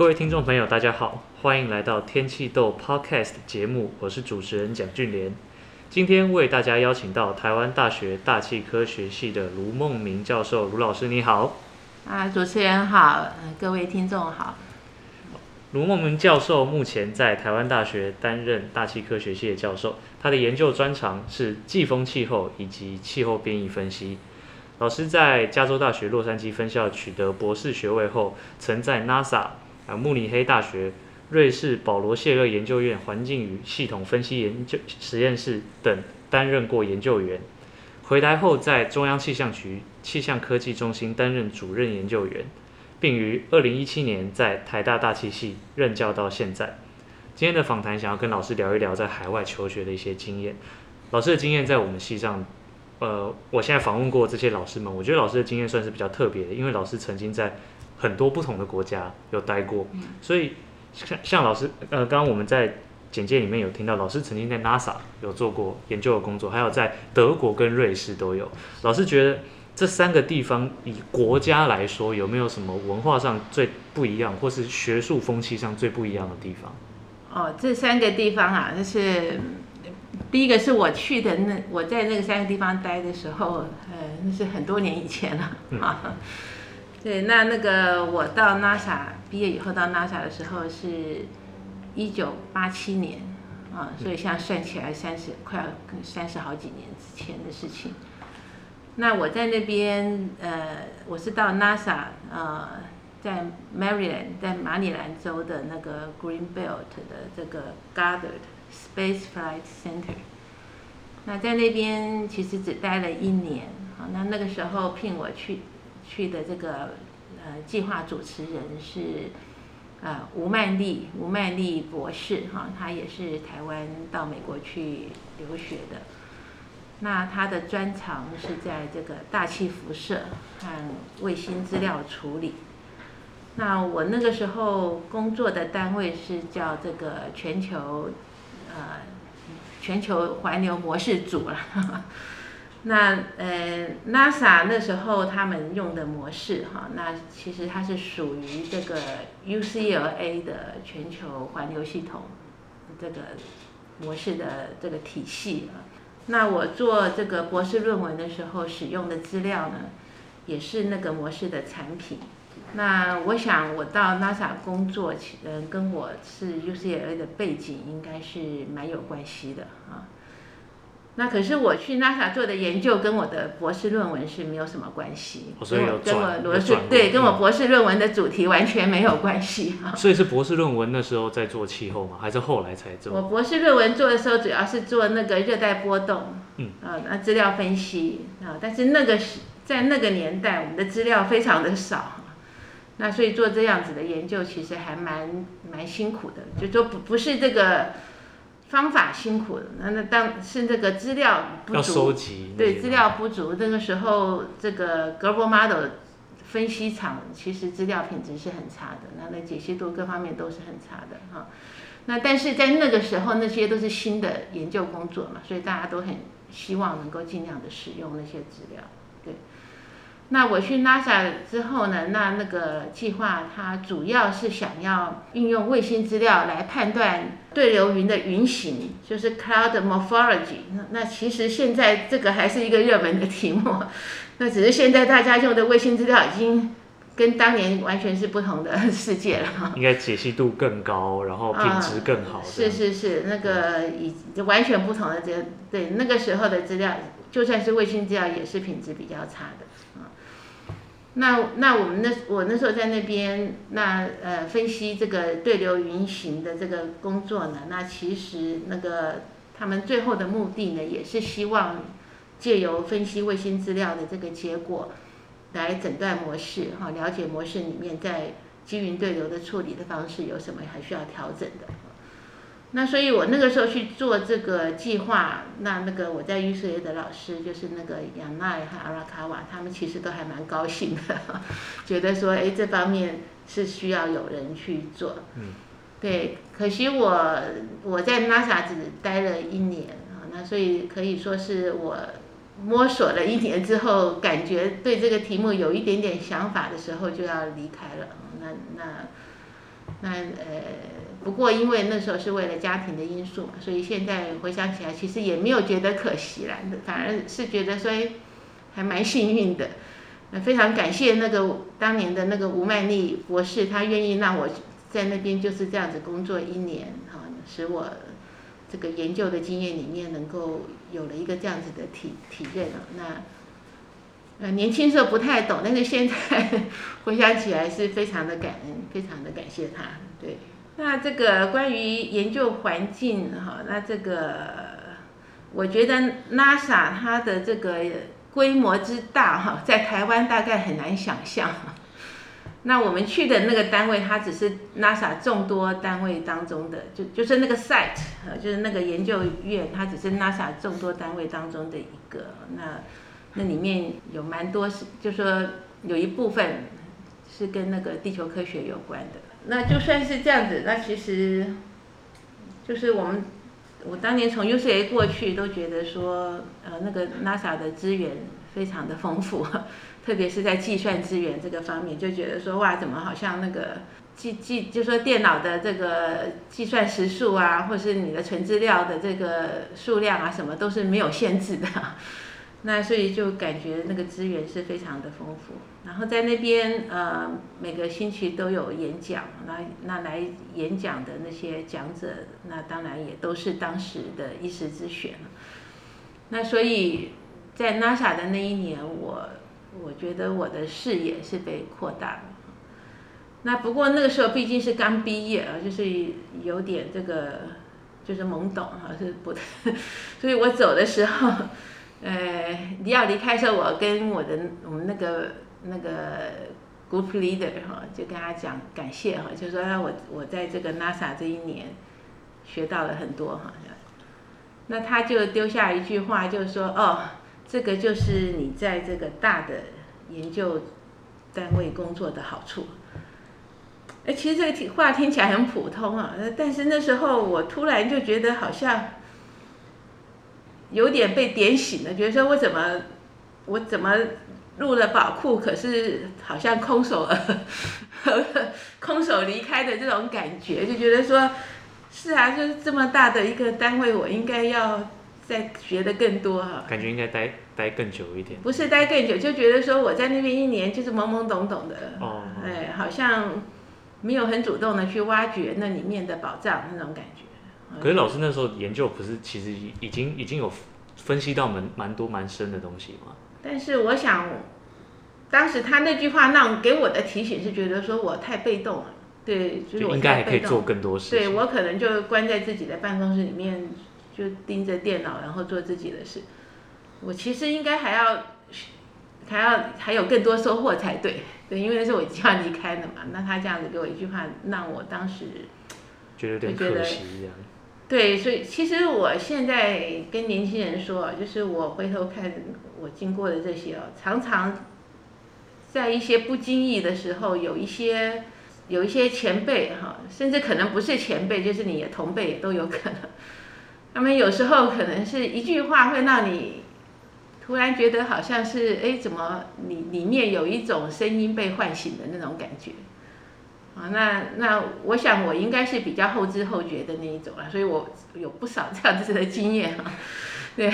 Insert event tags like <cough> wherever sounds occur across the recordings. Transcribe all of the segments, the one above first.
各位听众朋友，大家好，欢迎来到天气豆 Podcast 节目，我是主持人蒋俊莲。今天为大家邀请到台湾大学大气科学系的卢梦明教授，卢老师你好。啊，主持人好，各位听众好。卢梦明教授目前在台湾大学担任大气科学系的教授，他的研究专长是季风气候以及气候变异分析。老师在加州大学洛杉矶分校取得博士学位后，曾在 NASA。啊，慕尼黑大学、瑞士保罗谢勒研究院环境与系统分析研究实验室等担任过研究员。回来后，在中央气象局气象科技中心担任主任研究员，并于二零一七年在台大大气系任教到现在。今天的访谈想要跟老师聊一聊在海外求学的一些经验。老师的经验在我们系上，呃，我现在访问过这些老师们，我觉得老师的经验算是比较特别的，因为老师曾经在。很多不同的国家有待过，所以像像老师，呃，刚刚我们在简介里面有听到，老师曾经在 NASA 有做过研究的工作，还有在德国跟瑞士都有。老师觉得这三个地方以国家来说，有没有什么文化上最不一样，或是学术风气上最不一样的地方？哦，这三个地方啊，就是第一个是我去的那我在那个三个地方待的时候，呃，那是很多年以前了啊。嗯 <laughs> 对，那那个我到 NASA 毕业以后到 NASA 的时候是，一九八七年，啊，所以现在算起来三十快要三十好几年之前的事情。那我在那边，呃，我是到 NASA，呃，在 Maryland，在马里兰州的那个 Greenbelt 的这个 Goddard Space Flight Center。那在那边其实只待了一年，啊，那那个时候聘我去。去的这个呃计划主持人是呃吴曼丽，吴曼丽博士哈，她也是台湾到美国去留学的。那他的专长是在这个大气辐射和卫星资料处理。那我那个时候工作的单位是叫这个全球呃全球环流模式组了。那呃，NASA 那时候他们用的模式哈，那其实它是属于这个 UCLA 的全球环流系统这个模式的这个体系啊。那我做这个博士论文的时候使用的资料呢，也是那个模式的产品。那我想我到 NASA 工作，嗯，跟我是 UCLA 的背景应该是蛮有关系的啊。那可是我去 NASA 做的研究跟我的博士论文是没有什么关系，跟我跟我博士对跟我博士论文的主题完全没有关系。<laughs> 所以是博士论文那时候在做气候吗？还是后来才做？我博士论文做的时候主要是做那个热带波动，嗯，啊，那资料分析啊，但是那个是在那个年代，我们的资料非常的少，那所以做这样子的研究其实还蛮蛮辛苦的，就说不不是这个。方法辛苦，那那当是那个资料不足，要收集，对，资料不足，那个时候这个 global model 分析厂其实资料品质是很差的，那那解析度各方面都是很差的哈。那但是在那个时候，那些都是新的研究工作嘛，所以大家都很希望能够尽量的使用那些资料，对。那我去 NASA 之后呢，那那个计划它主要是想要运用卫星资料来判断对流云的云型，就是 cloud morphology。那那其实现在这个还是一个热门的题目，<laughs> 那只是现在大家用的卫星资料已经跟当年完全是不同的世界了。<laughs> 应该解析度更高，然后品质更好。是是是，那个已完全不同的这对那个时候的资料，就算是卫星资料也是品质比较差的。那那我们那我那时候在那边，那呃分析这个对流云型的这个工作呢，那其实那个他们最后的目的呢，也是希望借由分析卫星资料的这个结果，来诊断模式哈，了解模式里面在积云对流的处理的方式有什么还需要调整的。那所以，我那个时候去做这个计划，那那个我在 UCLA 的老师就是那个杨奈和阿拉卡瓦，他们其实都还蛮高兴的，<laughs> 觉得说，哎，这方面是需要有人去做。嗯。对，可惜我我在 NASA 只待了一年啊，那所以可以说是我摸索了一年之后，感觉对这个题目有一点点想法的时候，就要离开了。那那。那呃，不过因为那时候是为了家庭的因素嘛，所以现在回想起来，其实也没有觉得可惜啦，反而是觉得说还蛮幸运的。那非常感谢那个当年的那个吴曼丽博士，他愿意让我在那边就是这样子工作一年，哈，使我这个研究的经验里面能够有了一个这样子的体体验啊。那呃年轻时候不太懂，但是现在 <laughs> 回想起来是非常的感恩，非常的感谢他。对，那这个关于研究环境哈，那这个我觉得 NASA 它的这个。规模之大哈，在台湾大概很难想象。那我们去的那个单位，它只是 NASA 众多单位当中的，就就是那个 site，就是那个研究院，它只是 NASA 众多单位当中的一个。那那里面有蛮多是，就说有一部分是跟那个地球科学有关的。那就算是这样子，那其实就是我们。我当年从 UCLA 过去，都觉得说，呃，那个 NASA 的资源非常的丰富，<laughs> 特别是在计算资源这个方面，就觉得说，哇，怎么好像那个计计，就说电脑的这个计算时数啊，或是你的存资料的这个数量啊，什么都是没有限制的。<laughs> 那所以就感觉那个资源是非常的丰富，然后在那边呃每个星期都有演讲，那那来演讲的那些讲者，那当然也都是当时的一时之选。那所以在 NASA 的那一年，我我觉得我的视野是被扩大了。那不过那个时候毕竟是刚毕业啊，就是有点这个就是懵懂哈，是不，<laughs> 所以我走的时候。呃，你要离开的时候，我跟我的我们那个那个 group leader 哈，就跟他讲感谢哈，就说我我在这个 NASA 这一年学到了很多哈。那他就丢下一句话，就说哦，这个就是你在这个大的研究单位工作的好处。哎，其实这个话听起来很普通啊，但是那时候我突然就觉得好像。有点被点醒了，觉得说我怎么我怎么入了宝库，可是好像空手 <laughs> 空手离开的这种感觉，就觉得说，是啊，就是这么大的一个单位，我应该要再学的更多哈。感觉应该待待更久一点。不是待更久，就觉得说我在那边一年就是懵懵懂懂的，哦，哎，好像没有很主动的去挖掘那里面的宝藏那种感觉。可是老师那时候研究不是其实已经已经有分析到蛮蛮多蛮深的东西吗？但是我想，当时他那句话让给我的提醒是觉得说我太被动了，对，就是我应该还可以做更多事。对，我可能就关在自己的办公室里面，就盯着电脑，然后做自己的事。我其实应该还要还要还有更多收获才对，对，因为那是我即将离开的嘛。那他这样子给我一句话，让我当时觉得有点可惜一样。对，所以其实我现在跟年轻人说，就是我回头看我经过的这些哦，常常在一些不经意的时候，有一些有一些前辈哈，甚至可能不是前辈，就是你的同辈都有可能。他们有时候可能是一句话会让你突然觉得好像是哎，怎么你里面有一种声音被唤醒的那种感觉。啊，那那我想我应该是比较后知后觉的那一种了，所以我有不少这样子的经验哈。对，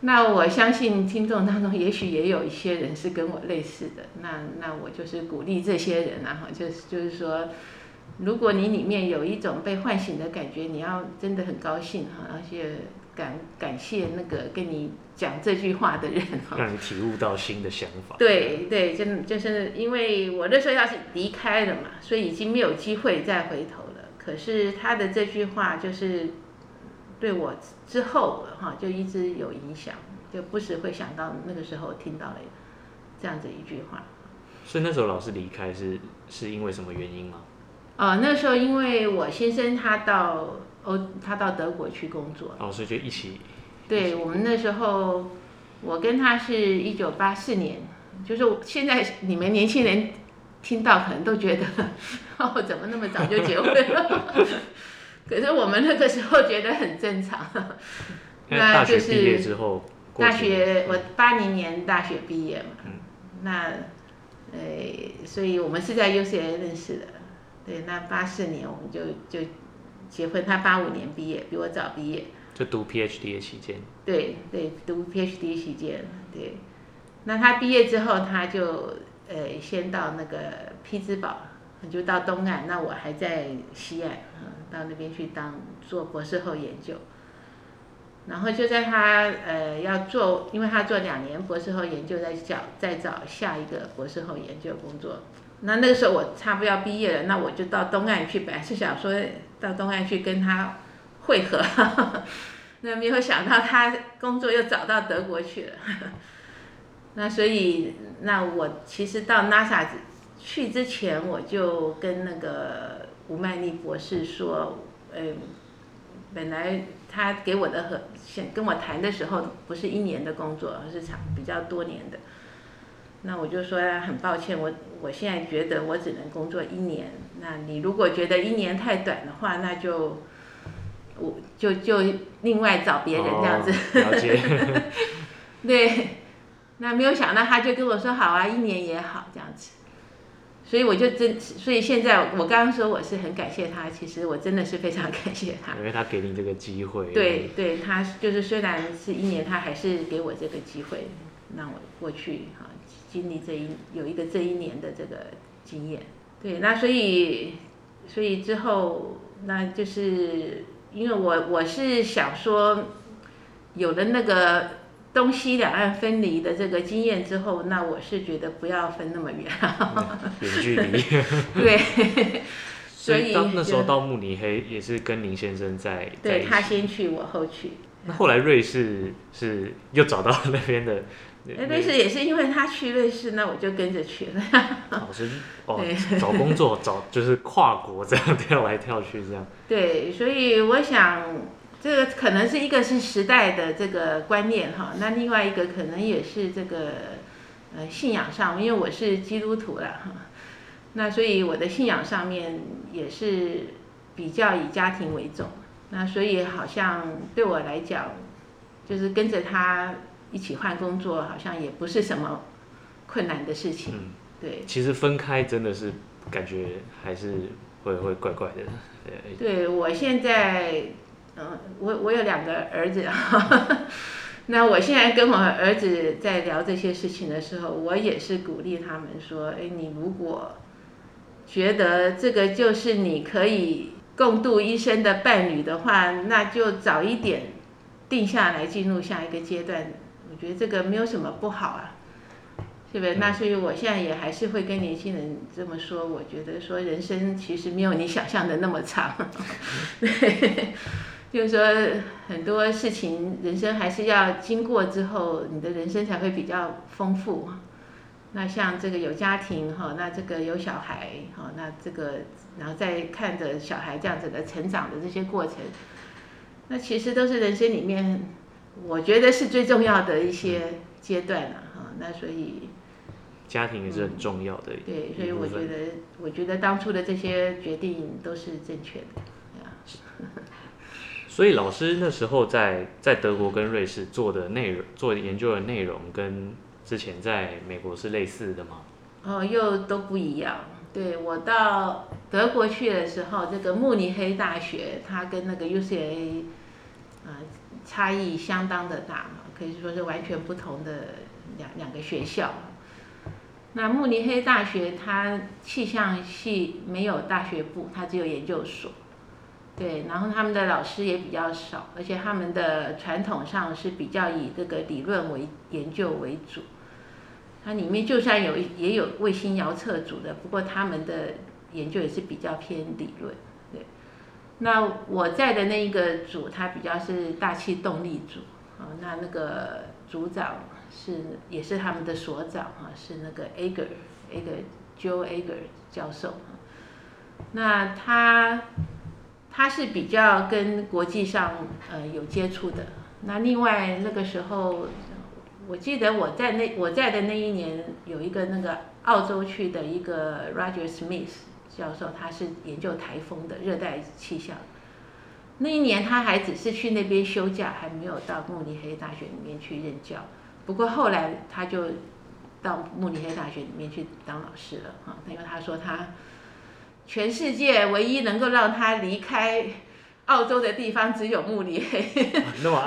那我相信听众当中也许也有一些人是跟我类似的，那那我就是鼓励这些人啊，哈，就是就是说，如果你里面有一种被唤醒的感觉，你要真的很高兴哈，而且。感感谢那个跟你讲这句话的人哈，让你体悟到新的想法。对对，真就是因为我那时候要是离开了嘛，所以已经没有机会再回头了。可是他的这句话就是对我之后哈，就一直有影响，就不时会想到那个时候听到了这样子一句话。所以那时候老师离开是是因为什么原因吗？哦，那时候因为我先生他到。哦，他到德国去工作，哦，所以就一起。对，我们那时候，我跟他是一九八四年，就是现在你们年轻人听到可能都觉得，<laughs> 哦，怎么那么早就结婚了？<laughs> 可是我们那个时候觉得很正常。<laughs> 那就是毕业之后，大学我八零年大学毕业嘛，嗯、那，呃，所以我们是在 UCLA 认识的。对，那八四年我们就就结婚，他八五年毕业，比我早毕业。就读 PhD 的期间。对对，读 PhD 期间，对。那他毕业之后，他就呃先到那个匹兹堡，就到东岸。那我还在西岸，嗯，到那边去当做博士后研究。然后就在他呃要做，因为他做两年博士后研究，在找再找下一个博士后研究工作。那那个时候我差不多要毕业了，那我就到东岸去，本来是想说到东岸去跟他会合。<laughs> 那没有想到他工作又找到德国去了，<laughs> 那所以那我其实到 NASA 去之前，我就跟那个吴曼丽博士说，嗯，本来他给我的和先跟我谈的时候不是一年的工作，而是长比较多年的。那我就说很抱歉，我我现在觉得我只能工作一年。那你如果觉得一年太短的话，那就。我就就另外找别人这样子，哦、了解 <laughs> 对，那没有想到他就跟我说好啊，一年也好这样子，所以我就真，所以现在我刚刚说我是很感谢他，其实我真的是非常感谢他，因为他给你这个机会。对对，他就是虽然是一年，他还是给我这个机会，让我过去哈经历这一有一个这一年的这个经验。对，那所以所以之后那就是。因为我我是想说，有了那个东西两岸分离的这个经验之后，那我是觉得不要分那么远，远距离。对，所以当那时候到慕尼黑也是跟林先生在。对，他先去，我后去。那后来瑞士是又找到那边的。瑞士也是因为他去瑞士，那我就跟着去了。<laughs> 老师哦，找工作找就是跨国这样 <laughs> 跳来跳去这样。对，所以我想这个可能是一个是时代的这个观念哈，那另外一个可能也是这个呃信仰上，因为我是基督徒了哈，那所以我的信仰上面也是比较以家庭为重，那所以好像对我来讲，就是跟着他。一起换工作好像也不是什么困难的事情，嗯、对。其实分开真的是感觉还是会会怪怪的，对。对，我现在，嗯，我我有两个儿子，<laughs> 那我现在跟我儿子在聊这些事情的时候，我也是鼓励他们说，哎，你如果觉得这个就是你可以共度一生的伴侣的话，那就早一点定下来，进入下一个阶段。我觉得这个没有什么不好啊，是不是？那所以我现在也还是会跟年轻人这么说。我觉得说人生其实没有你想象的那么长，<laughs> 对，<laughs> 就是说很多事情人生还是要经过之后，你的人生才会比较丰富。那像这个有家庭哈，那这个有小孩哈，那这个然后再看着小孩这样子的成长的这些过程，那其实都是人生里面。我觉得是最重要的一些阶段了哈，那所以家庭也是很重要的。对，所以我觉得，我觉得当初的这些决定都是正确的。<laughs> 所以老师那时候在在德国跟瑞士做的内容，做研究的内容跟之前在美国是类似的吗？哦，又都不一样。对，我到德国去的时候，这个慕尼黑大学，它跟那个 UCLA 啊。差异相当的大嘛，可以说是完全不同的两两个学校。那慕尼黑大学它气象系没有大学部，它只有研究所。对，然后他们的老师也比较少，而且他们的传统上是比较以这个理论为研究为主。它里面就算有也有卫星遥测组的，不过他们的研究也是比较偏理论。那我在的那一个组，它比较是大气动力组，啊，那那个组长是也是他们的所长啊，是那个 Ager，Ager，Joe Ager 教授。那他他是比较跟国际上呃有接触的。那另外那个时候，我记得我在那我在的那一年，有一个那个澳洲去的一个 Roger Smith。教授他是研究台风的热带气象，那一年他还只是去那边休假，还没有到慕尼黑大学里面去任教。不过后来他就到慕尼黑大学里面去当老师了哈，因为他说他全世界唯一能够让他离开澳洲的地方只有 <laughs> 慕尼黑。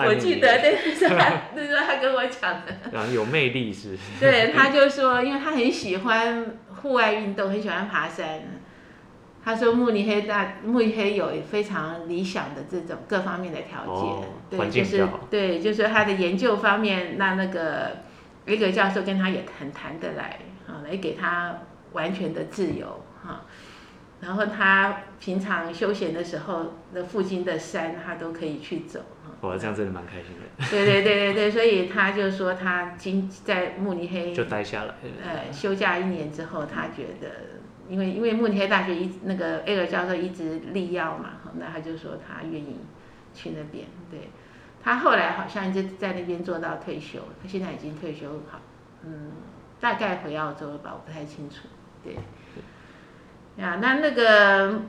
我记得那是他，那是他跟我讲的。<laughs> 啊，有魅力是。<laughs> 对，他就说，因为他很喜欢户外运动，很喜欢爬山。他说慕尼黑大慕尼黑有非常理想的这种各方面的条件，哦、对，就是对，就是他的研究方面，那那个维格教授跟他也很谈得来，啊，来给他完全的自由，哈，然后他平常休闲的时候，那附近的山他都可以去走，哇，这样真的蛮开心的。对对对对对，所以他就说他今在慕尼黑就待下来，呃，休假一年之后，他觉得。因为因为慕尼黑大学一那个艾尔教授一直力邀嘛，那他就说他愿意去那边。对，他后来好像就在那边做到退休，他现在已经退休好，嗯，大概回澳洲了吧，我不太清楚。对，呀，那那个，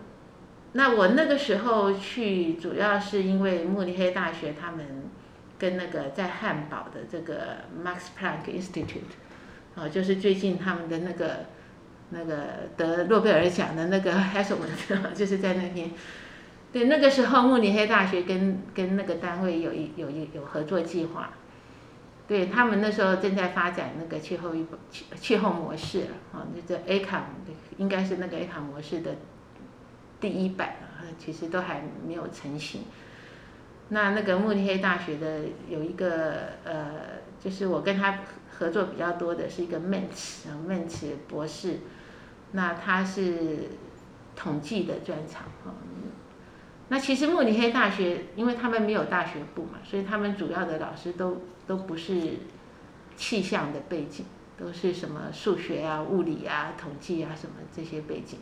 那我那个时候去，主要是因为慕尼黑大学他们跟那个在汉堡的这个 Max Planck Institute，啊，就是最近他们的那个。那个得诺贝尔奖的那个海森伯就是在那边。对，那个时候慕尼黑大学跟跟那个单位有一有一有合作计划。对，他们那时候正在发展那个气候一气气候模式啊，那这 ACAM 应该是那个 ACAM 模式的第一版啊，其实都还没有成型。那那个慕尼黑大学的有一个呃，就是我跟他合作比较多的是一个 Mentz 啊 Mentz 博士。那他是统计的专长哈，那其实慕尼黑大学，因为他们没有大学部嘛，所以他们主要的老师都都不是气象的背景，都是什么数学啊、物理啊、统计啊什么这些背景。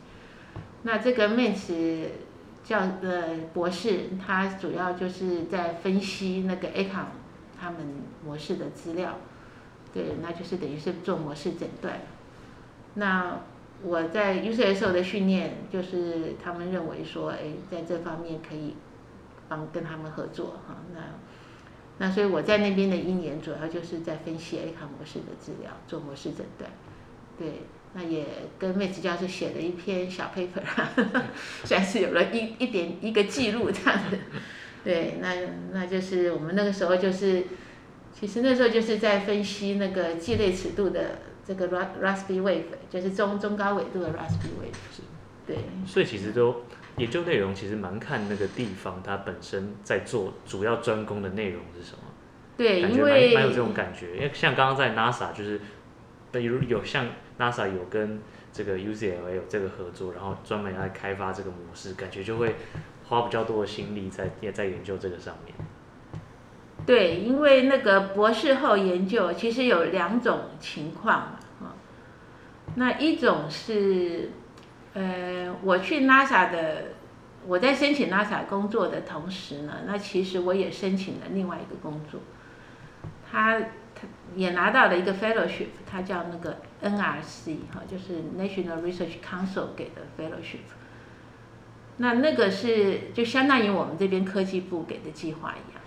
那这个 Mentz 教呃博士，他主要就是在分析那个 ACAM 他们模式的资料，对，那就是等于是做模式诊断。那我在 UCSO 的训练，就是他们认为说，哎，在这方面可以帮跟他们合作哈。那那所以我在那边的一年，主要就是在分析 ACAM 模式的资料，做模式诊断。对，那也跟 Mentz 教授写了一篇小 paper，<laughs> 算是有了一一点一个记录这样的。对，那那就是我们那个时候就是，其实那时候就是在分析那个季类尺度的。这个 Raspy wave 就是中中高纬度的 Raspy wave，是，对。所以其实都研究内容其实蛮看那个地方它本身在做主要专攻的内容是什么。对，感觉因为蛮有这种感觉，因为像刚刚在 NASA 就是，比如有像 NASA 有跟这个 UCLA 有这个合作，然后专门来开发这个模式，感觉就会花比较多的心力在也在研究这个上面。对，因为那个博士后研究其实有两种情况啊，那一种是，呃，我去 NASA 的，我在申请 NASA 工作的同时呢，那其实我也申请了另外一个工作，他也拿到了一个 fellowship，他叫那个 NRC 哈，就是 National Research Council 给的 fellowship，那那个是就相当于我们这边科技部给的计划一样。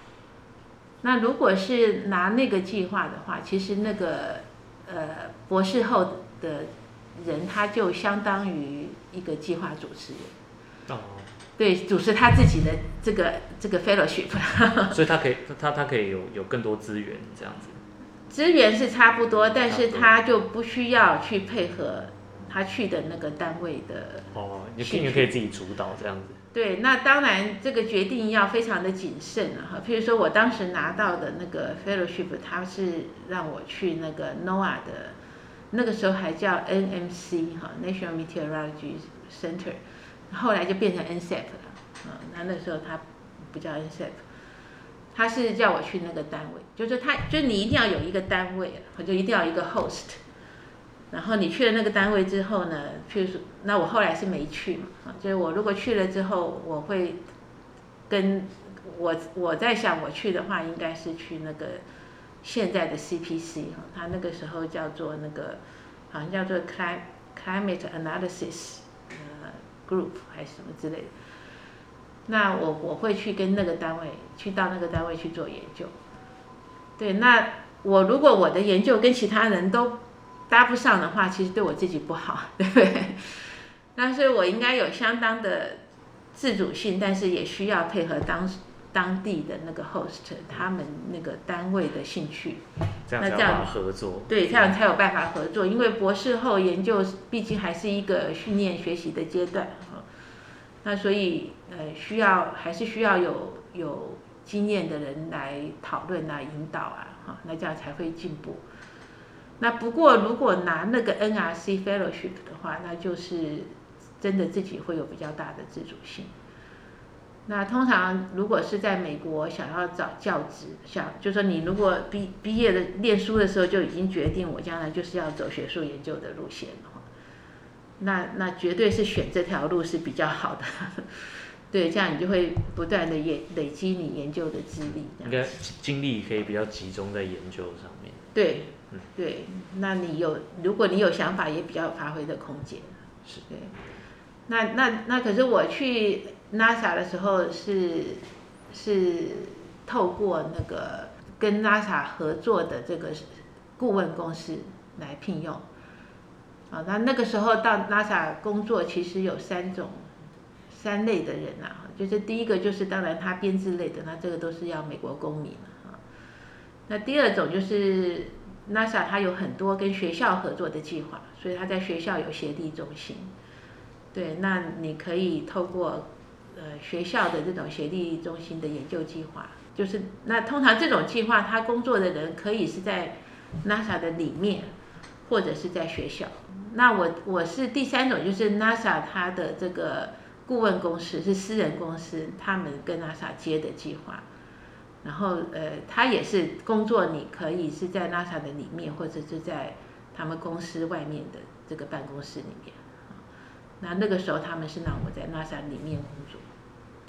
那如果是拿那个计划的话，其实那个呃博士后的人他就相当于一个计划主持人，哦，对，主持他自己的这个这个 fellowship，所以他可以他他可以有有更多资源这样子，资源是差不多，但是他就不需要去配合他去的那个单位的哦，你可以可以自己主导这样子。对，那当然这个决定要非常的谨慎了哈。譬如说我当时拿到的那个 fellowship，他是让我去那个 NOAA 的，那个时候还叫 NMC 哈，National Meteorology Center，后来就变成 NSEP 了啊。那那时候他不叫 NCEP，他是叫我去那个单位，就是他，就是你一定要有一个单位，就一定要一个 host。然后你去了那个单位之后呢，譬如说，那我后来是没去嘛，啊，就是我如果去了之后，我会跟我我在想我去的话，应该是去那个现在的 CPC 哈，他那个时候叫做那个好像叫做 Climate Climate Analysis 呃 Group 还是什么之类的。那我我会去跟那个单位去到那个单位去做研究。对，那我如果我的研究跟其他人都搭不上的话，其实对我自己不好，<laughs> 对不对？那所以我应该有相当的自主性，但是也需要配合当当地的那个 host 他们那个单位的兴趣，这样才有办法合作。对，这样才有办法合作。因为博士后研究毕竟还是一个训练学习的阶段，那所以呃需要还是需要有有经验的人来讨论啊、引导啊，哈，那这样才会进步。那不过如果拿那个 NRC Fellowship 的话，那就是真的自己会有比较大的自主性。那通常如果是在美国想要找教职，想就说你如果毕毕业的念书的时候就已经决定我将来就是要走学术研究的路线了，那那绝对是选这条路是比较好的。对，这样你就会不断的也累积你研究的资历，应该精力可以比较集中在研究上面。对，对，那你有如果你有想法，也比较有发挥的空间。是，对。那那那可是我去。NASA 的时候是是透过那个跟 NASA 合作的这个顾问公司来聘用，啊，那那个时候到 NASA 工作其实有三种三类的人啊，就是第一个就是当然他编制类的，那这个都是要美国公民啊，那第二种就是 NASA 它有很多跟学校合作的计划，所以他在学校有协力中心，对，那你可以透过。呃，学校的这种协力中心的研究计划，就是那通常这种计划，他工作的人可以是在 NASA 的里面，或者是在学校。那我我是第三种，就是 NASA 它的这个顾问公司是私人公司，他们跟 NASA 接的计划。然后呃，他也是工作，你可以是在 NASA 的里面，或者是在他们公司外面的这个办公室里面。那那个时候他们是让我在 NASA 里面工作。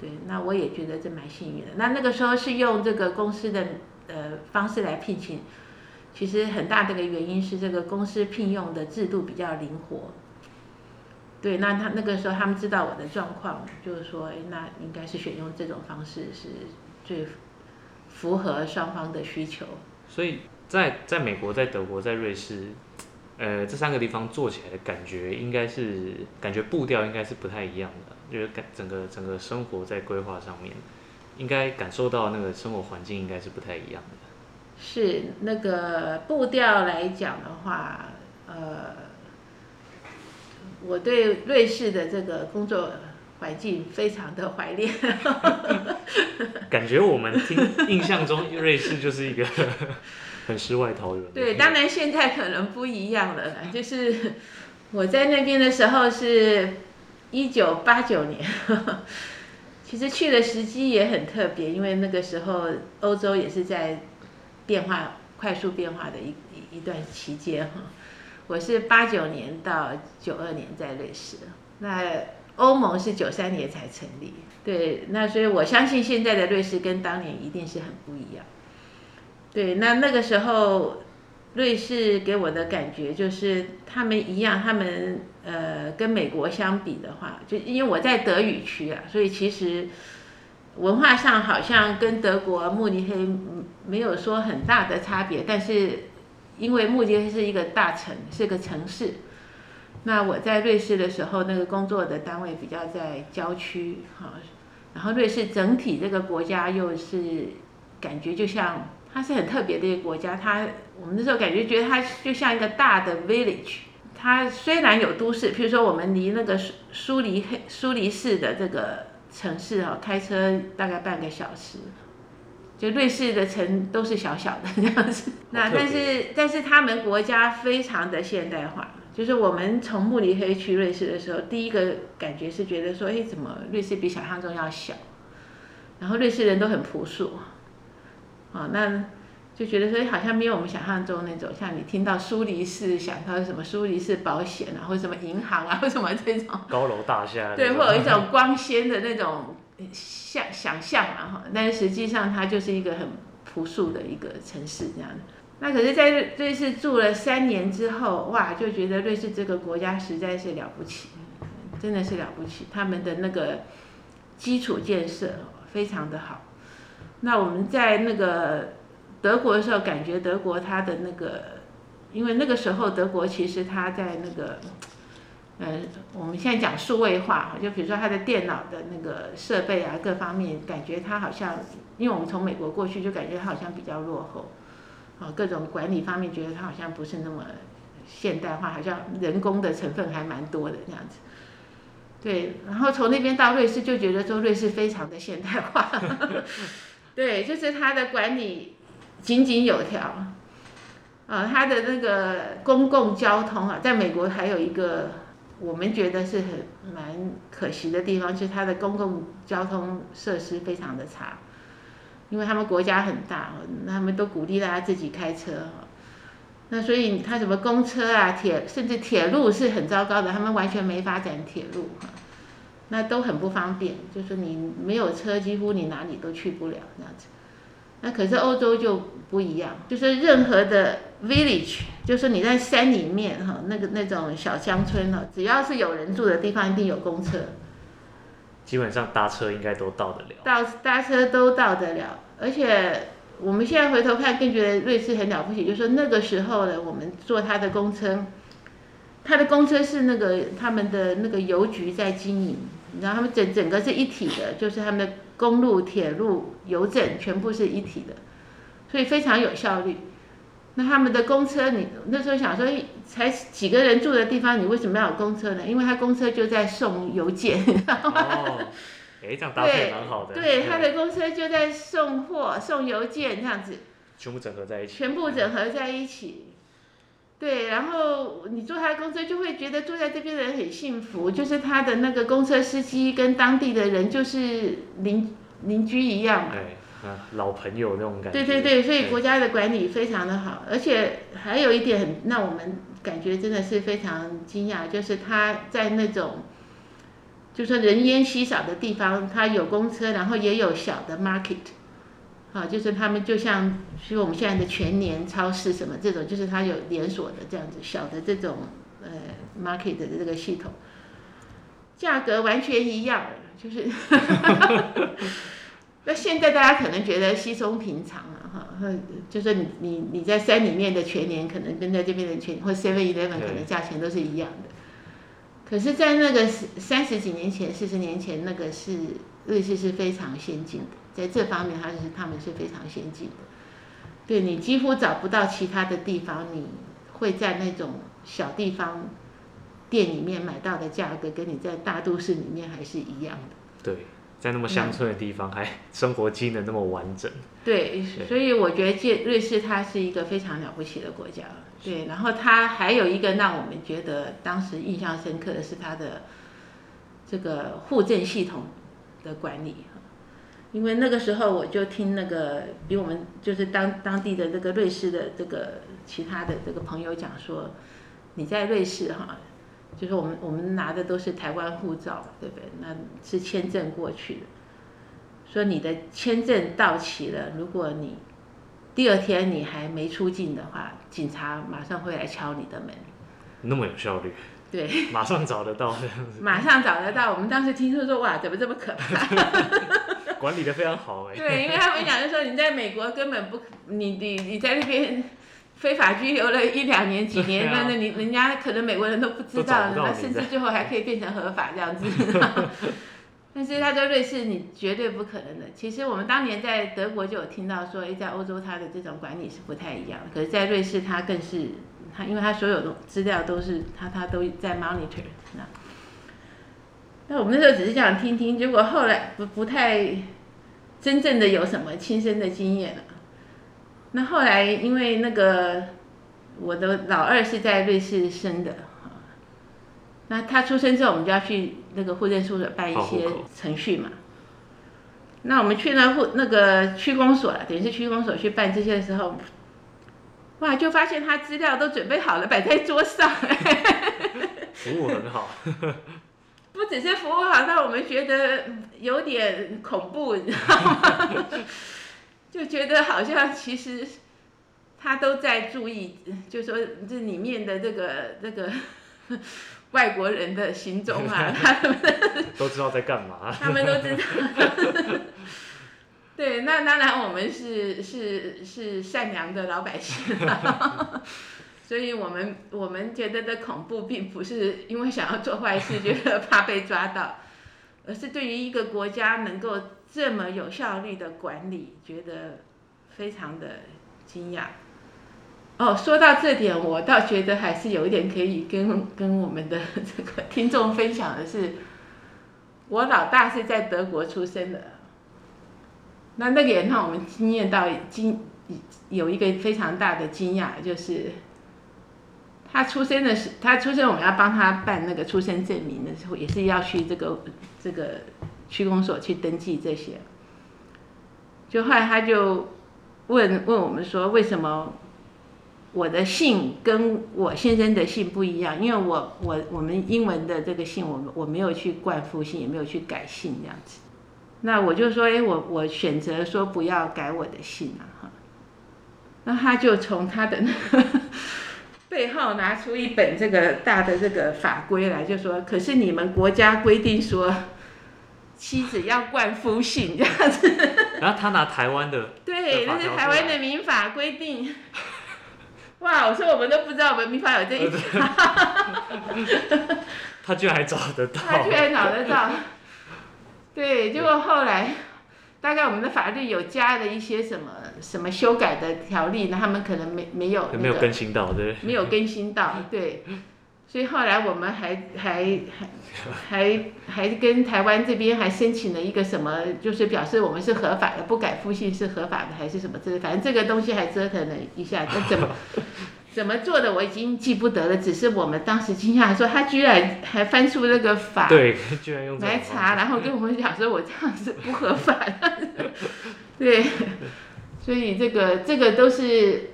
对，那我也觉得这蛮幸运的。那那个时候是用这个公司的呃方式来聘请，其实很大的一个原因是这个公司聘用的制度比较灵活。对，那他那个时候他们知道我的状况，就是说，哎，那应该是选用这种方式是最符合双方的需求。所以在在美国、在德国、在瑞士，呃，这三个地方做起来的感觉，应该是感觉步调应该是不太一样的。就是感整个整个生活在规划上面，应该感受到那个生活环境应该是不太一样的。是那个步调来讲的话，呃，我对瑞士的这个工作环境非常的怀念。<laughs> 感觉我们听印象中瑞士就是一个 <laughs> 很世外桃源。对，当然现在可能不一样了。就是我在那边的时候是。一九八九年，<laughs> 其实去的时机也很特别，因为那个时候欧洲也是在变化、快速变化的一一段期间哈。我是八九年到九二年在瑞士，那欧盟是九三年才成立，对，那所以我相信现在的瑞士跟当年一定是很不一样。对，那那个时候。瑞士给我的感觉就是，他们一样，他们呃跟美国相比的话，就因为我在德语区啊，所以其实文化上好像跟德国慕尼黑没有说很大的差别，但是因为慕尼黑是一个大城，是个城市，那我在瑞士的时候，那个工作的单位比较在郊区哈，然后瑞士整体这个国家又是感觉就像。它是很特别的一个国家，它我们那时候感觉觉得它就像一个大的 village。它虽然有都市，譬如说我们离那个苏苏黎黑苏黎世的这个城市哈，开车大概半个小时。就瑞士的城都是小小的这样子。那但是但是他们国家非常的现代化，就是我们从慕尼黑去瑞士的时候，第一个感觉是觉得说，哎，怎么瑞士比想象中要小？然后瑞士人都很朴素。哦，那就觉得说好像没有我们想象中那种，像你听到苏黎世，想到什么苏黎世保险啊，或者什么银行啊，<laughs> 或什么这种高楼大厦，对，会有一种光鲜的那种想想象嘛哈。但是实际上它就是一个很朴素的一个城市这样。那可是，在瑞士住了三年之后，哇，就觉得瑞士这个国家实在是了不起，真的是了不起，他们的那个基础建设非常的好。那我们在那个德国的时候，感觉德国它的那个，因为那个时候德国其实它在那个呃，我们现在讲数位化，就比如说它的电脑的那个设备啊，各方面感觉它好像，因为我们从美国过去就感觉它好像比较落后，啊，各种管理方面觉得它好像不是那么现代化，好像人工的成分还蛮多的这样子。对，然后从那边到瑞士就觉得说瑞士非常的现代化，<laughs> 对，就是它的管理井井有条，啊，他的那个公共交通啊，在美国还有一个。我们觉得是很蛮可惜的地方，就是它的公共交通设施非常的差，因为他们国家很大，他们都鼓励大家自己开车，那所以他什么公车啊、铁，甚至铁路是很糟糕的，他们完全没发展铁路，那都很不方便，就是你没有车，几乎你哪里都去不了这样子。那可是欧洲就不一样，就是任何的 village，就是你在山里面哈，那个那种小乡村哈，只要是有人住的地方，一定有公车。基本上搭车应该都到得了。到搭车都到得了，而且我们现在回头看，更觉得瑞士很了不起，就是说那个时候呢，我们坐他的公车，他的公车是那个他们的那个邮局在经营，然后他们整整个是一体的，就是他们的。公路、铁路、邮政全部是一体的，所以非常有效率。那他们的公车，你那时候想说，才几个人住的地方，你为什么要有公车呢？因为他公车就在送邮件。哦，哎，这样搭配蛮好的。对，他的公车就在送货、送邮件这样子。全部整合在一起。全部整合在一起。对，然后你坐他的公车，就会觉得坐在这边的人很幸福，就是他的那个公车司机跟当地的人就是邻邻居一样嘛。对，啊，老朋友那种感觉。对对对，所以国家的管理非常的好，而且还有一点很让我们感觉真的是非常惊讶，就是他在那种，就是人烟稀少的地方，他有公车，然后也有小的 market。啊，就是他们就像，比如我们现在的全年超市什么这种，就是它有连锁的这样子小的这种呃 market 的这个系统，价格完全一样，就是，<laughs> 那现在大家可能觉得稀松平常了哈，就是你你你在山里面的全年可能跟在这边的全或 Seven Eleven 可能价钱都是一样的，可是，在那个三十几年前、四十年前，那个是瑞士是非常先进的。在这方面，它是他们是非常先进的。对，你几乎找不到其他的地方，你会在那种小地方店里面买到的价格，跟你在大都市里面还是一样的。对，在那么乡村的地方，还 <laughs> 生活机能那么完整。对，所以我觉得瑞士它是一个非常了不起的国家。对，然后它还有一个让我们觉得当时印象深刻的是它的这个户政系统的管理。因为那个时候我就听那个比我们就是当当地的这个瑞士的这个其他的这个朋友讲说，你在瑞士哈，就是我们我们拿的都是台湾护照，对不对？那是签证过去的，说你的签证到期了，如果你第二天你还没出境的话，警察马上会来敲你的门。那么有效率？对，马上找得到这样子。马上找得到，我们当时听说说哇，怎么这么可怕？<laughs> 管理的非常好哎。对，因为他们讲就说你在美国根本不，你你你在那边非法拘留了一两年几年，那那你人家可能美国人都不知道，那甚至最后还可以变成合法这样子。<laughs> 但是他在瑞士，你绝对不可能的。其实我们当年在德国就有听到说，哎，在欧洲它的这种管理是不太一样的，可是在瑞士它更是，他因为他所有的资料都是他他都在 monitor 那。那我们那时候只是这样听听，结果后来不不太真正的有什么亲身的经验了。那后来因为那个我的老二是在瑞士生的，那他出生之后，我们就要去那个户政事务所办一些程序嘛。那我们去那户那个区公所了，等于是区公所去办这些的时候，哇，就发现他资料都准备好了，摆在桌上，<laughs> 服务很好。不只是服务好，让我们觉得有点恐怖，<laughs> 你知道吗？就觉得好像其实他都在注意，就说这里面的这个这个 <laughs> 外国人的行踪啊，<laughs> 他们都知道在干嘛，他们都知道。对，那当然我们是是是善良的老百姓。所以我们我们觉得的恐怖，并不是因为想要做坏事，觉得怕被抓到，<laughs> 而是对于一个国家能够这么有效率的管理，觉得非常的惊讶。哦，说到这点，我倒觉得还是有一点可以跟跟我们的这个听众分享的是，我老大是在德国出生的，那那个也让我们惊艳到惊有一个非常大的惊讶，就是他出生的时，他出生我们要帮他办那个出生证明的时候，也是要去这个这个区公所去登记这些，就后来他就问问我们说，为什么？我的姓跟我先生的姓不一样，因为我我我们英文的这个姓，我我没有去冠夫姓，也没有去改姓这样子。那我就说，哎，我我选择说不要改我的姓啊，哈。那他就从他的那个背后拿出一本这个大的这个法规来，就说，可是你们国家规定说，妻子要冠夫姓这样子。<laughs> 然后他拿台湾的，<laughs> 对，那是台湾的民法规定。哇！我说我们都不知道我们民法有这一条，<laughs> 他居然还找得到，他居然找得到，对，结果后来大概我们的法律有加了一些什么什么修改的条例，那他们可能没没有、那个、没有更新到，对，没有更新到，对。所以后来我们还还还还还跟台湾这边还申请了一个什么，就是表示我们是合法的，不改夫姓是合法的，还是什么？这反正这个东西还折腾了一下，那怎么怎么做的我已经记不得了。只是我们当时惊讶说，他居然还翻出那个法，对，<laughs> 居然用来查，然后跟我们讲说，我这样是不合法的，<laughs> 对，所以这个这个都是。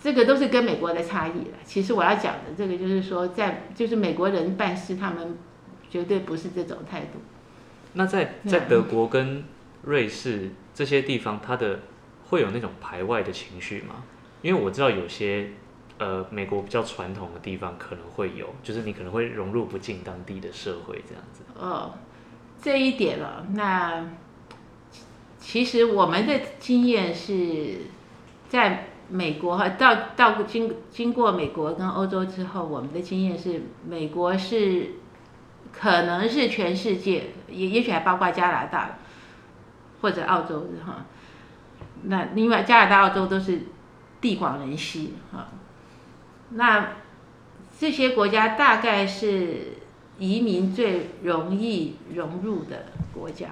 这个都是跟美国的差异了。其实我要讲的这个就是说，在就是美国人办事，他们绝对不是这种态度。那在在德国跟瑞士这些地方，他的会有那种排外的情绪吗？因为我知道有些呃美国比较传统的地方可能会有，就是你可能会融入不进当地的社会这样子。哦，这一点了，那其实我们的经验是在。美国哈到到经经过美国跟欧洲之后，我们的经验是，美国是可能是全世界，也也许还包括加拿大或者澳洲哈。那另外加拿大、澳洲都是地广人稀哈。那这些国家大概是移民最容易融入的国家。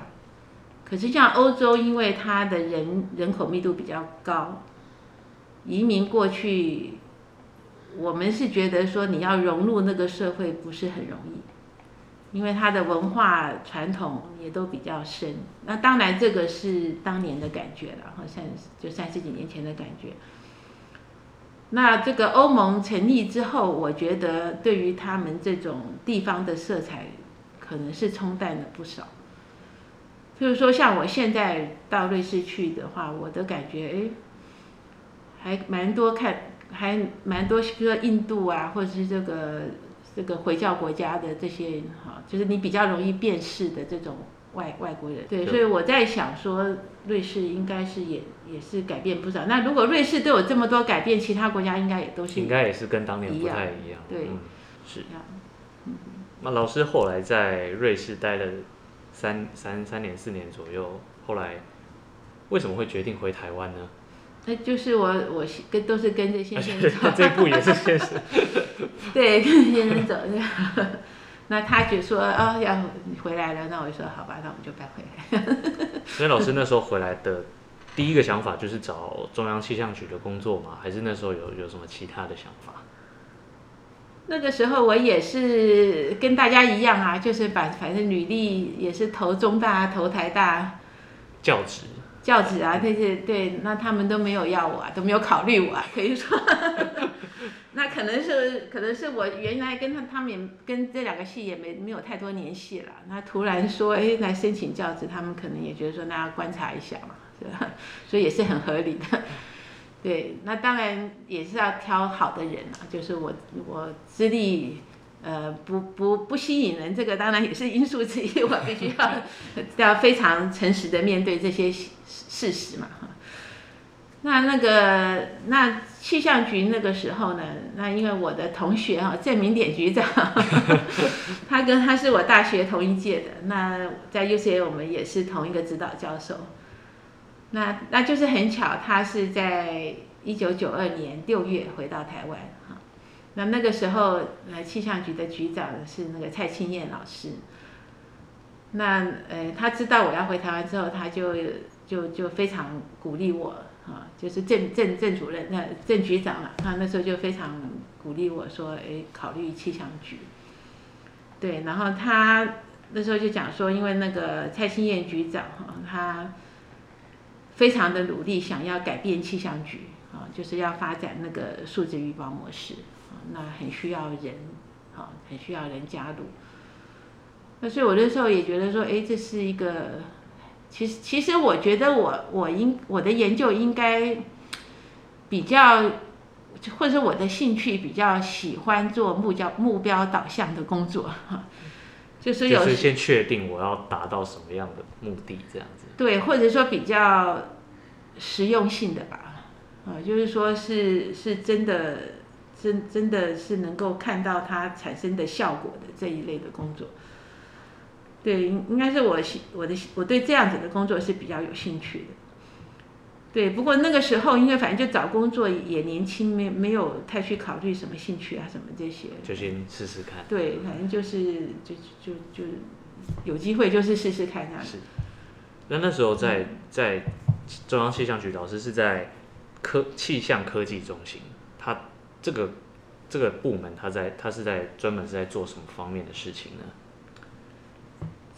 可是像欧洲，因为它的人人口密度比较高。移民过去，我们是觉得说你要融入那个社会不是很容易，因为它的文化传统也都比较深。那当然这个是当年的感觉了，好像就三十几年前的感觉。那这个欧盟成立之后，我觉得对于他们这种地方的色彩，可能是冲淡了不少。就是说，像我现在到瑞士去的话，我的感觉，哎。还蛮多看，还蛮多，比如说印度啊，或者是这个这个回教国家的这些哈，就是你比较容易辨识的这种外外国人。对，所以我在想说，瑞士应该是也也是改变不少。那如果瑞士都有这么多改变，其他国家应该也都是应该也是跟当年不太一样。对，嗯、是。嗯。那老师后来在瑞士待了三三三年四年左右，后来为什么会决定回台湾呢？那就是我，我跟都是跟着先生走，<laughs> 这步也是先生。<laughs> 对，跟着先生走这样。那他就说哦，要回来了，那我就说好吧，那我们就搬回来。<laughs> 所以老师那时候回来的第一个想法就是找中央气象局的工作吗？还是那时候有有什么其他的想法？那个时候我也是跟大家一样啊，就是把反正履历也是投中大、投台大，教职。教职啊，那些对，那他们都没有要我啊，都没有考虑我啊，可以说，<laughs> 那可能是可能是我原来跟他他们也跟这两个系也没没有太多联系了，那突然说哎来申请教职，他们可能也觉得说那要观察一下嘛，是吧？<laughs> 所以也是很合理的，对，那当然也是要挑好的人啊，就是我我资历。呃，不不不吸引人，这个当然也是因素之一。我必须要 <laughs> 要非常诚实的面对这些事实嘛，哈。那那个那气象局那个时候呢，那因为我的同学哈郑明典局长，<laughs> 他跟他是我大学同一届的，那在 U C A 我们也是同一个指导教授。那那就是很巧，他是在一九九二年六月回到台湾哈。那那个时候，呃，气象局的局长是那个蔡清燕老师。那呃，他知道我要回台湾之后，他就就就非常鼓励我。啊，就是郑郑郑主任，那郑局长嘛，他那时候就非常鼓励我说，哎，考虑气象局。对，然后他那时候就讲说，因为那个蔡清燕局长哈，他非常的努力，想要改变气象局啊，就是要发展那个数字预报模式啊，那很需要人啊，很需要人加入。那所以我那时候也觉得说，哎，这是一个。其实，其实我觉得我我应我的研究应该比较，或者我的兴趣比较喜欢做目标目标导向的工作，<laughs> 就是有就是先确定我要达到什么样的目的这样子。对，或者说比较实用性的吧，啊，就是说是是真的真真的是能够看到它产生的效果的这一类的工作。对，应该是我我的我对这样子的工作是比较有兴趣的。对，不过那个时候因为反正就找工作也年轻，没没有太去考虑什么兴趣啊什么这些。就先试试看。对，反正就是就就就有机会就是试试看这样子。是。那那时候在在中央气象局，老师是在科气象科技中心，他这个这个部门他在他是在专门是在做什么方面的事情呢？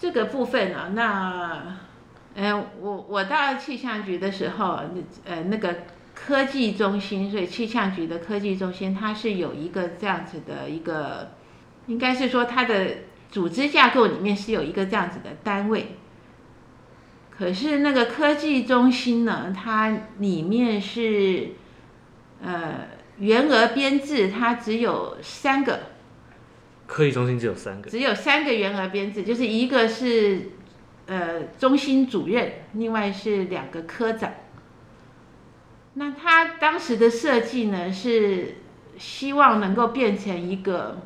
这个部分啊，那，嗯，我我到气象局的时候，呃，那个科技中心，所以气象局的科技中心，它是有一个这样子的一个，应该是说它的组织架构里面是有一个这样子的单位。可是那个科技中心呢，它里面是，呃，员额编制，它只有三个。科技中心只有三个，只有三个员额编制，就是一个是呃中心主任，另外是两个科长。那他当时的设计呢，是希望能够变成一个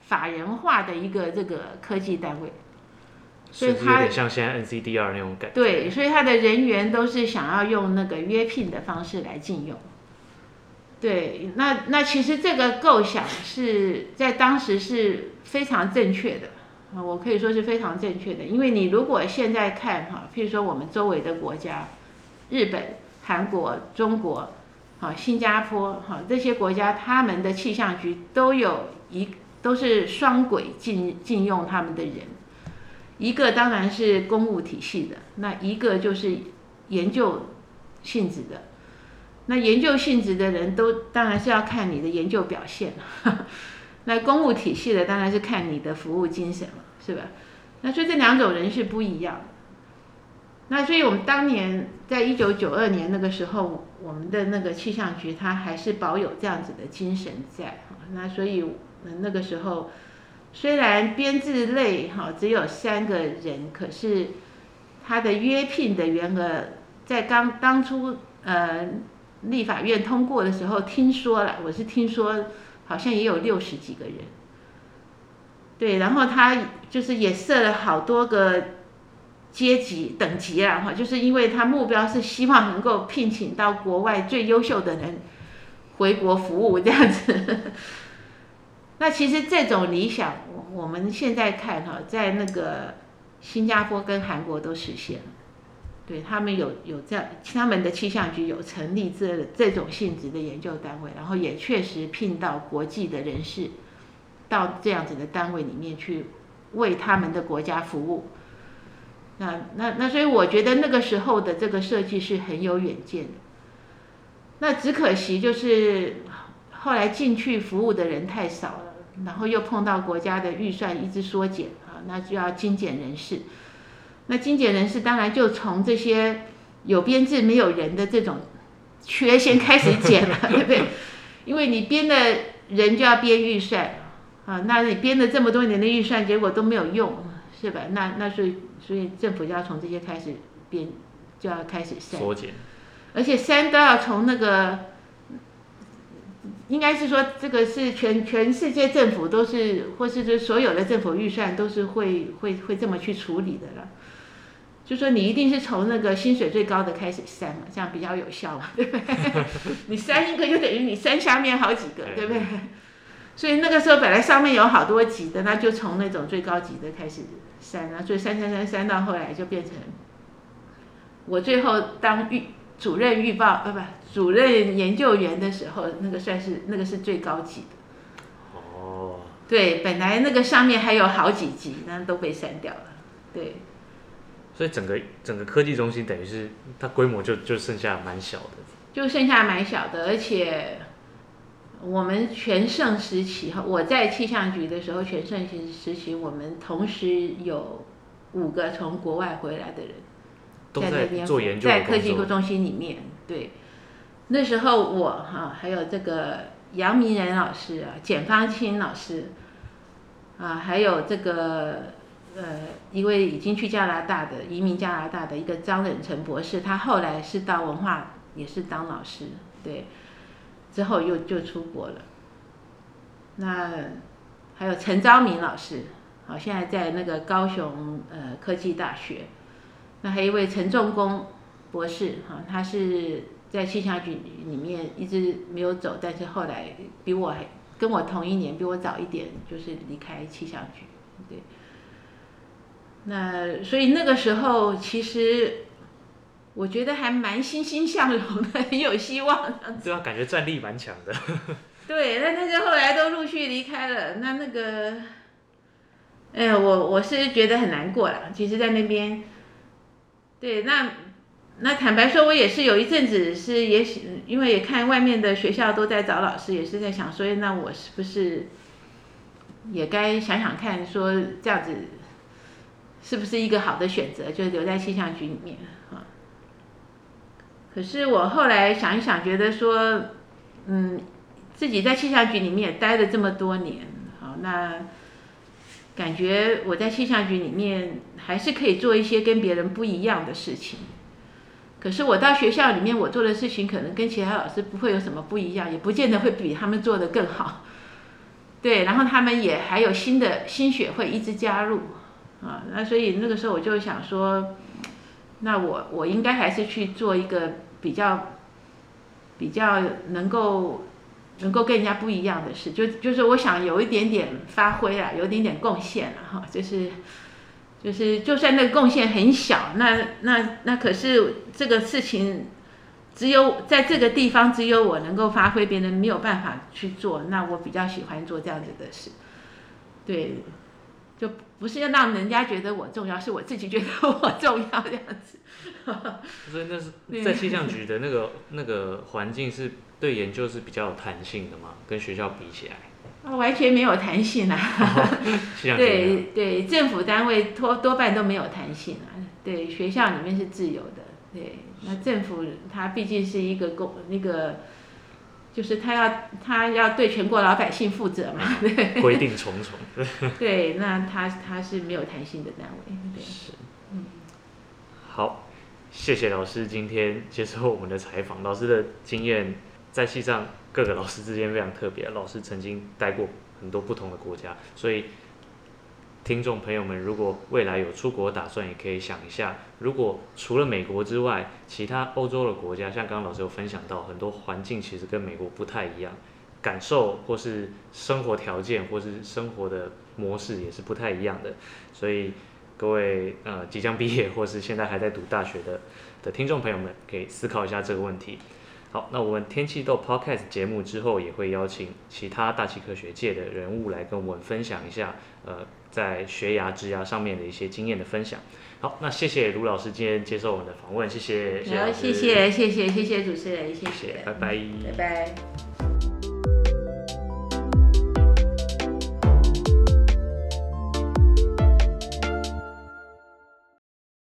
法人化的一个这个科技单位，所以他有点像现在 NCDR 那种感觉。对，所以他的人员都是想要用那个约聘的方式来进用。对，那那其实这个构想是在当时是非常正确的啊，我可以说是非常正确的，因为你如果现在看哈，譬如说我们周围的国家，日本、韩国、中国，啊，新加坡，哈，这些国家他们的气象局都有一都是双轨进进用他们的人，一个当然是公务体系的，那一个就是研究性质的。那研究性质的人都当然是要看你的研究表现了，<laughs> 那公务体系的当然是看你的服务精神了，是吧？那所以这两种人是不一样的。那所以我们当年在一九九二年那个时候，我们的那个气象局它还是保有这样子的精神在。那所以那个时候虽然编制类哈只有三个人，可是他的约聘的员额在刚当初呃。立法院通过的时候，听说了，我是听说，好像也有六十几个人。对，然后他就是也设了好多个阶级等级啊，哈，就是因为他目标是希望能够聘请到国外最优秀的人回国服务这样子。<laughs> 那其实这种理想，我们现在看哈，在那个新加坡跟韩国都实现了。对他们有有这样，他们的气象局有成立这这种性质的研究单位，然后也确实聘到国际的人士到这样子的单位里面去为他们的国家服务。那那那，所以我觉得那个时候的这个设计是很有远见的。那只可惜就是后来进去服务的人太少了，然后又碰到国家的预算一直缩减啊，那就要精简人事。那精简人士当然就从这些有编制没有人的这种缺先 <laughs> 开始减了，对不对？因为你编的人就要编预算啊，那你编了这么多年的预算，结果都没有用，是吧？那那所以所以政府就要从这些开始编，就要开始删。缩减。而且三都要从那个，应该是说这个是全全世界政府都是，或是说所有的政府预算都是会会会这么去处理的了。就说你一定是从那个薪水最高的开始删嘛，这样比较有效嘛，<laughs> 对不对？<laughs> 你删一个就等于你删下面好几个，对不对？所以那个时候本来上面有好多级的，那就从那种最高级的开始删啊，所以删删删删到后来就变成我最后当预主任预报呃不主任研究员的时候，那个算是那个是最高级的。哦。对，本来那个上面还有好几级，那都被删掉了，对。所以整个整个科技中心等于是它规模就就剩下蛮小的，就剩下蛮小的，而且我们全盛时期哈，我在气象局的时候，全盛时时期我们同时有五个从国外回来的人，都在做研究，在科技中心里面，对，那时候我哈还有这个杨明仁老师啊，简方清老师啊，还有这个。呃，一位已经去加拿大的移民加拿大的一个张忍成博士，他后来是到文化也是当老师，对，之后又就出国了。那还有陈昭明老师，好，现在在那个高雄呃科技大学。那还有一位陈仲公博士，哈，他是在气象局里面一直没有走，但是后来比我还跟我同一年，比我早一点，就是离开气象局，那所以那个时候，其实我觉得还蛮欣欣向荣的，<laughs> 很有希望。对啊，感觉战力蛮强的。<laughs> 对，那那个后来都陆续离开了。那那个，哎呀，我我是觉得很难过了。其实，在那边，对，那那坦白说，我也是有一阵子是也许因为也看外面的学校都在找老师，也是在想，所以那我是不是也该想想看，说这样子。是不是一个好的选择？就留在气象局里面啊。可是我后来想一想，觉得说，嗯，自己在气象局里面也待了这么多年，好，那感觉我在气象局里面还是可以做一些跟别人不一样的事情。可是我到学校里面，我做的事情可能跟其他老师不会有什么不一样，也不见得会比他们做的更好。对，然后他们也还有新的新血会一直加入。啊，那所以那个时候我就想说，那我我应该还是去做一个比较比较能够能够跟人家不一样的事，就就是我想有一点点发挥啊，有一点点贡献了哈，就是就是就算那个贡献很小，那那那可是这个事情只有在这个地方只有我能够发挥，别人没有办法去做，那我比较喜欢做这样子的事，对。就不是要让人家觉得我重要，是我自己觉得我重要这样子。<laughs> 所以那是 <laughs> 在气象局的那个那个环境是对研究是比较有弹性的嘛？跟学校比起来，啊，完全没有弹性啊！<laughs> 对对，政府单位多多半都没有弹性啊。对，学校里面是自由的。对，那政府它毕竟是一个公那个。就是他要他要对全国老百姓负责嘛，对，规定重重。<laughs> 对，那他他是没有弹性的单位。对，是，嗯，好，谢谢老师今天接受我们的采访。老师的经验在西藏各个老师之间非常特别，老师曾经待过很多不同的国家，所以。听众朋友们，如果未来有出国打算，也可以想一下，如果除了美国之外，其他欧洲的国家，像刚刚老师有分享到，很多环境其实跟美国不太一样，感受或是生活条件或是生活的模式也是不太一样的。所以各位呃即将毕业或是现在还在读大学的的听众朋友们，可以思考一下这个问题。好，那我们天气豆 Podcast 节目之后也会邀请其他大气科学界的人物来跟我们分享一下，呃。在学牙、职牙上面的一些经验的分享。好，那谢谢卢老师今天接受我们的访问，谢谢。好，谢谢，谢谢，谢谢主持人，谢谢拜拜，拜拜。